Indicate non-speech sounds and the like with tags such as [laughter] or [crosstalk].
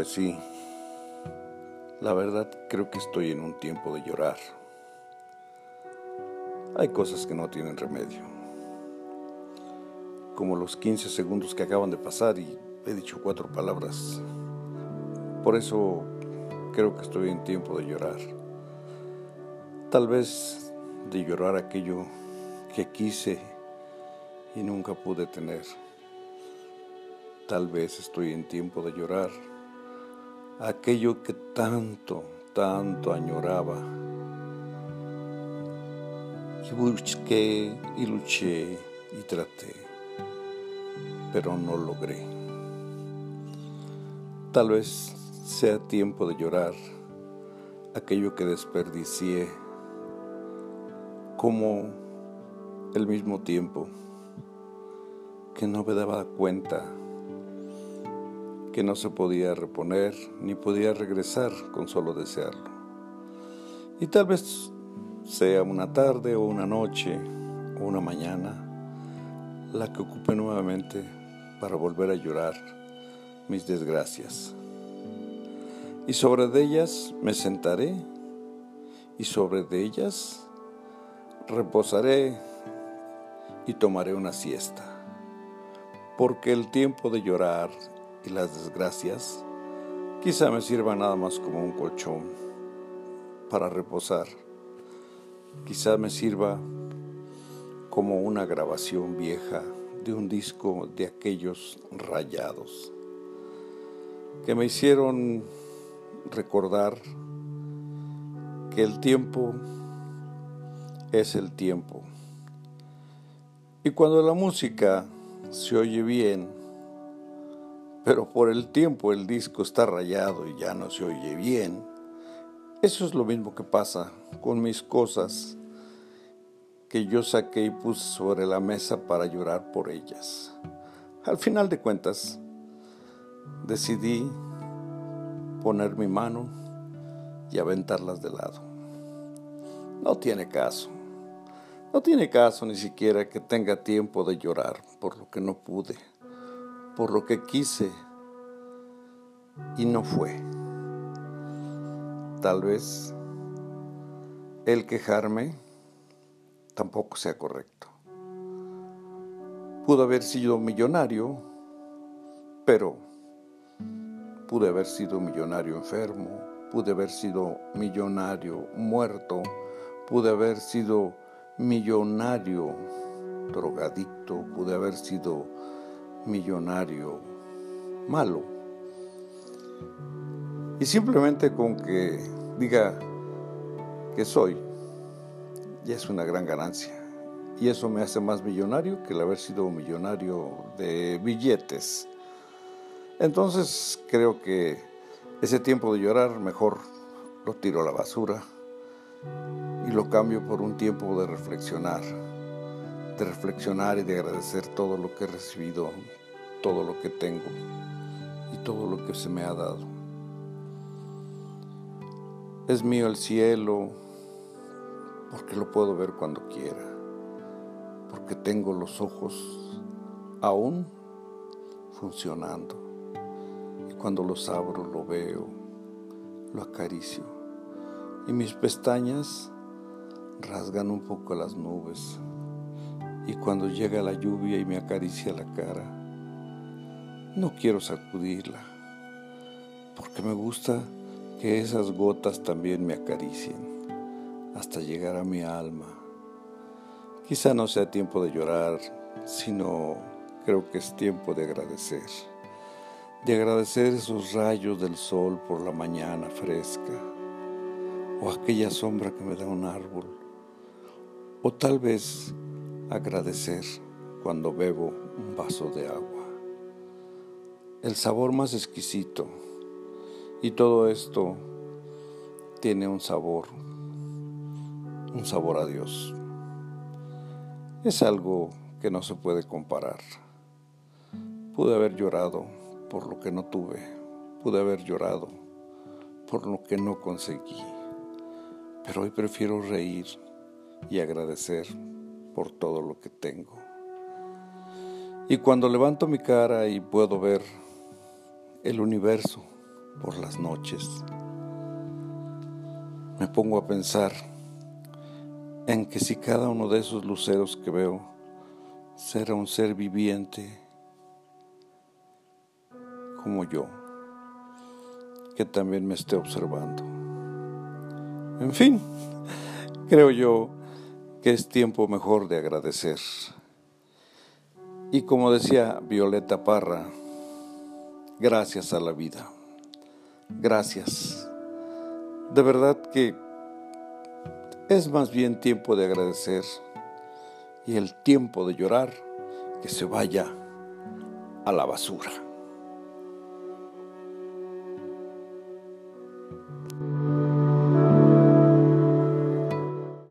Pues sí, la verdad creo que estoy en un tiempo de llorar. Hay cosas que no tienen remedio, como los 15 segundos que acaban de pasar y he dicho cuatro palabras. Por eso creo que estoy en tiempo de llorar. Tal vez de llorar aquello que quise y nunca pude tener. Tal vez estoy en tiempo de llorar aquello que tanto, tanto añoraba. Y busqué y luché y traté, pero no logré. Tal vez sea tiempo de llorar aquello que desperdicié, como el mismo tiempo que no me daba cuenta que no se podía reponer ni podía regresar con solo desearlo. Y tal vez sea una tarde o una noche o una mañana la que ocupe nuevamente para volver a llorar mis desgracias. Y sobre de ellas me sentaré y sobre de ellas reposaré y tomaré una siesta, porque el tiempo de llorar y las desgracias quizá me sirva nada más como un colchón para reposar. Quizá me sirva como una grabación vieja de un disco de aquellos rayados que me hicieron recordar que el tiempo es el tiempo. Y cuando la música se oye bien, pero por el tiempo el disco está rayado y ya no se oye bien. Eso es lo mismo que pasa con mis cosas que yo saqué y puse sobre la mesa para llorar por ellas. Al final de cuentas, decidí poner mi mano y aventarlas de lado. No tiene caso. No tiene caso ni siquiera que tenga tiempo de llorar por lo que no pude por lo que quise y no fue. Tal vez el quejarme tampoco sea correcto. Pudo haber sido millonario, pero pude haber sido millonario enfermo, pude haber sido millonario muerto, pude haber sido millonario drogadicto, pude haber sido millonario malo. Y simplemente con que diga que soy, ya es una gran ganancia. Y eso me hace más millonario que el haber sido millonario de billetes. Entonces creo que ese tiempo de llorar mejor lo tiro a la basura y lo cambio por un tiempo de reflexionar de reflexionar y de agradecer todo lo que he recibido, todo lo que tengo y todo lo que se me ha dado. Es mío el cielo porque lo puedo ver cuando quiera, porque tengo los ojos aún funcionando. Y cuando los abro lo veo, lo acaricio. Y mis pestañas rasgan un poco las nubes y cuando llega la lluvia y me acaricia la cara, no quiero sacudirla, porque me gusta que esas gotas también me acaricien hasta llegar a mi alma. Quizá no sea tiempo de llorar, sino creo que es tiempo de agradecer, de agradecer esos rayos del sol por la mañana fresca, o aquella sombra que me da un árbol, o tal vez agradecer cuando bebo un vaso de agua. El sabor más exquisito. Y todo esto tiene un sabor, un sabor a Dios. Es algo que no se puede comparar. Pude haber llorado por lo que no tuve. Pude haber llorado por lo que no conseguí. Pero hoy prefiero reír y agradecer por todo lo que tengo. Y cuando levanto mi cara y puedo ver el universo por las noches. Me pongo a pensar en que si cada uno de esos luceros que veo será un ser viviente como yo, que también me esté observando. En fin, [laughs] creo yo que es tiempo mejor de agradecer. Y como decía Violeta Parra, gracias a la vida. Gracias. De verdad que es más bien tiempo de agradecer y el tiempo de llorar que se vaya a la basura.